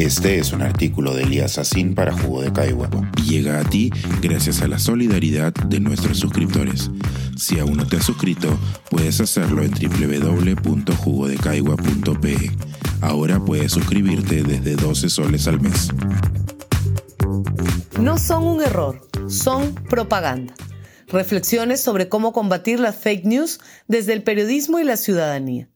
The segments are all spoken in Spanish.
Este es un artículo de Elías Asín para Jugo de Caigua llega a ti gracias a la solidaridad de nuestros suscriptores. Si aún no te has suscrito, puedes hacerlo en www.jugodecaigua.pe. Ahora puedes suscribirte desde 12 soles al mes. No son un error, son propaganda. Reflexiones sobre cómo combatir las fake news desde el periodismo y la ciudadanía.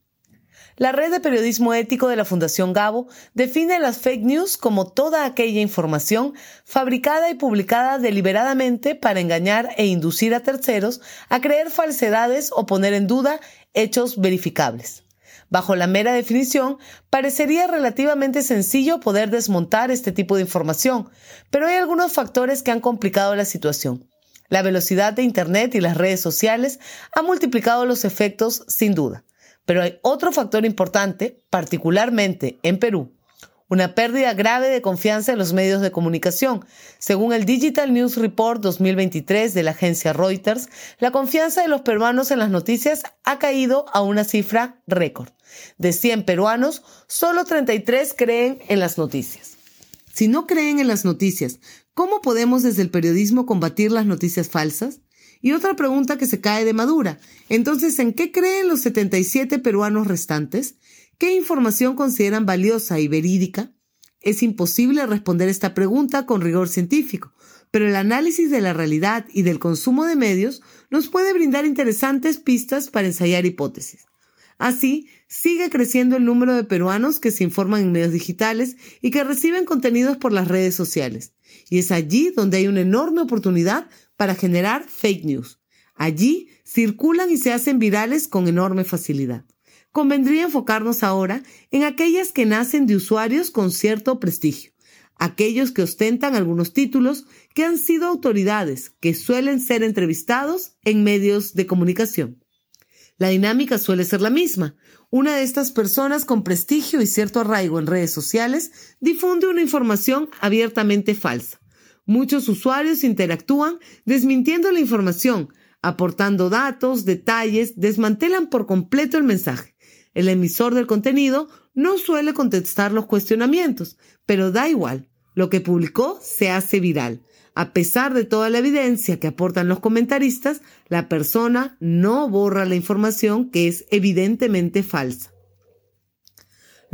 La red de periodismo ético de la Fundación Gabo define las fake news como toda aquella información fabricada y publicada deliberadamente para engañar e inducir a terceros a creer falsedades o poner en duda hechos verificables. Bajo la mera definición, parecería relativamente sencillo poder desmontar este tipo de información, pero hay algunos factores que han complicado la situación. La velocidad de Internet y las redes sociales han multiplicado los efectos sin duda. Pero hay otro factor importante, particularmente en Perú, una pérdida grave de confianza en los medios de comunicación. Según el Digital News Report 2023 de la agencia Reuters, la confianza de los peruanos en las noticias ha caído a una cifra récord. De 100 peruanos, solo 33 creen en las noticias. Si no creen en las noticias, ¿cómo podemos desde el periodismo combatir las noticias falsas? Y otra pregunta que se cae de madura. Entonces, ¿en qué creen los 77 peruanos restantes? ¿Qué información consideran valiosa y verídica? Es imposible responder esta pregunta con rigor científico, pero el análisis de la realidad y del consumo de medios nos puede brindar interesantes pistas para ensayar hipótesis. Así, sigue creciendo el número de peruanos que se informan en medios digitales y que reciben contenidos por las redes sociales. Y es allí donde hay una enorme oportunidad para generar fake news. Allí circulan y se hacen virales con enorme facilidad. Convendría enfocarnos ahora en aquellas que nacen de usuarios con cierto prestigio, aquellos que ostentan algunos títulos, que han sido autoridades, que suelen ser entrevistados en medios de comunicación. La dinámica suele ser la misma. Una de estas personas con prestigio y cierto arraigo en redes sociales difunde una información abiertamente falsa. Muchos usuarios interactúan desmintiendo la información, aportando datos, detalles, desmantelan por completo el mensaje. El emisor del contenido no suele contestar los cuestionamientos, pero da igual. Lo que publicó se hace viral. A pesar de toda la evidencia que aportan los comentaristas, la persona no borra la información que es evidentemente falsa.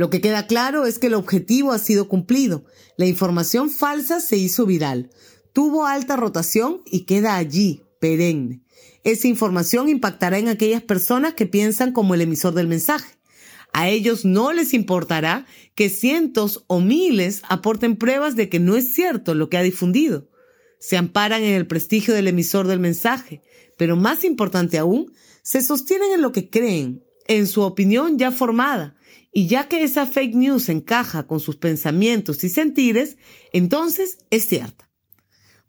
Lo que queda claro es que el objetivo ha sido cumplido. La información falsa se hizo viral, tuvo alta rotación y queda allí, perenne. Esa información impactará en aquellas personas que piensan como el emisor del mensaje. A ellos no les importará que cientos o miles aporten pruebas de que no es cierto lo que ha difundido. Se amparan en el prestigio del emisor del mensaje, pero más importante aún, se sostienen en lo que creen, en su opinión ya formada, y ya que esa fake news encaja con sus pensamientos y sentires, entonces es cierta.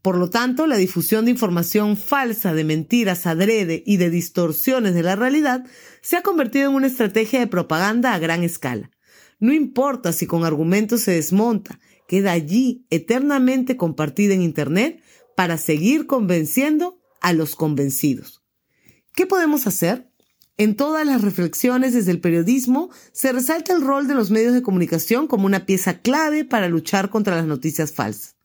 Por lo tanto, la difusión de información falsa, de mentiras adrede y de distorsiones de la realidad se ha convertido en una estrategia de propaganda a gran escala. No importa si con argumentos se desmonta, queda allí eternamente compartida en Internet para seguir convenciendo a los convencidos. ¿Qué podemos hacer? En todas las reflexiones desde el periodismo se resalta el rol de los medios de comunicación como una pieza clave para luchar contra las noticias falsas.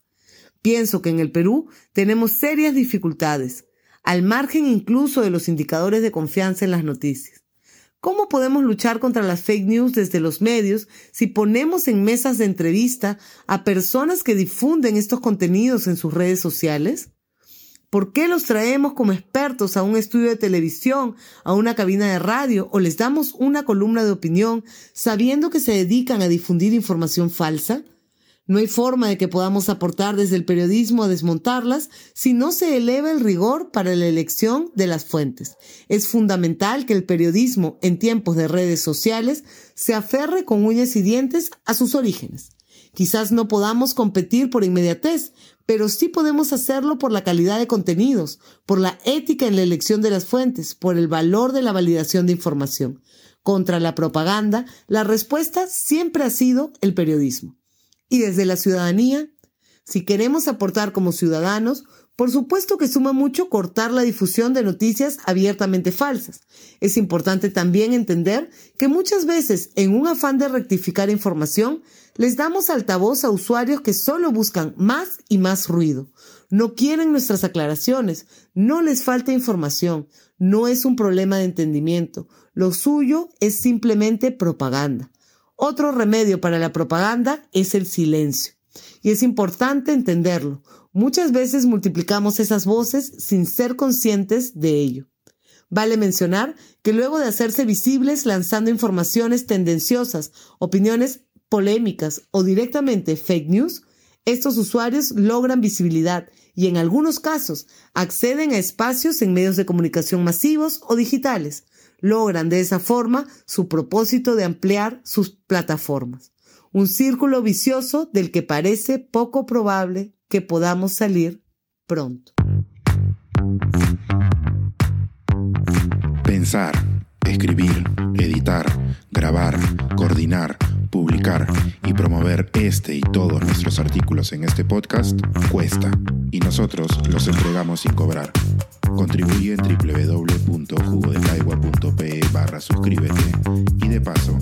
Pienso que en el Perú tenemos serias dificultades, al margen incluso de los indicadores de confianza en las noticias. ¿Cómo podemos luchar contra las fake news desde los medios si ponemos en mesas de entrevista a personas que difunden estos contenidos en sus redes sociales? ¿Por qué los traemos como expertos a un estudio de televisión, a una cabina de radio o les damos una columna de opinión sabiendo que se dedican a difundir información falsa? No hay forma de que podamos aportar desde el periodismo a desmontarlas si no se eleva el rigor para la elección de las fuentes. Es fundamental que el periodismo en tiempos de redes sociales se aferre con uñas y dientes a sus orígenes. Quizás no podamos competir por inmediatez, pero sí podemos hacerlo por la calidad de contenidos, por la ética en la elección de las fuentes, por el valor de la validación de información. Contra la propaganda, la respuesta siempre ha sido el periodismo. Y desde la ciudadanía, si queremos aportar como ciudadanos, Por supuesto que suma mucho cortar la difusión de noticias abiertamente falsas. Es importante también entender que muchas veces, en un afán de rectificar información, les damos altavoz a usuarios que solo buscan más y más ruido. No quieren nuestras aclaraciones, no les falta información, no es un problema de entendimiento, lo suyo es simplemente propaganda. Otro remedio para la propaganda es el silencio. Y es importante entenderlo. Muchas veces multiplicamos esas voces sin ser conscientes de ello. Vale mencionar que luego de hacerse visibles lanzando informaciones tendenciosas, opiniones polémicas o directamente fake news, estos usuarios logran visibilidad y en algunos casos acceden a espacios en medios de comunicación masivos o digitales. Logran de esa forma su propósito de ampliar sus plataformas un círculo vicioso del que parece poco probable que podamos salir pronto. Pensar, escribir, editar, grabar, coordinar, publicar y promover este y todos nuestros artículos en este podcast cuesta y nosotros los entregamos sin cobrar. Contribuye en www.jugodecaigua.pe barra suscríbete y de paso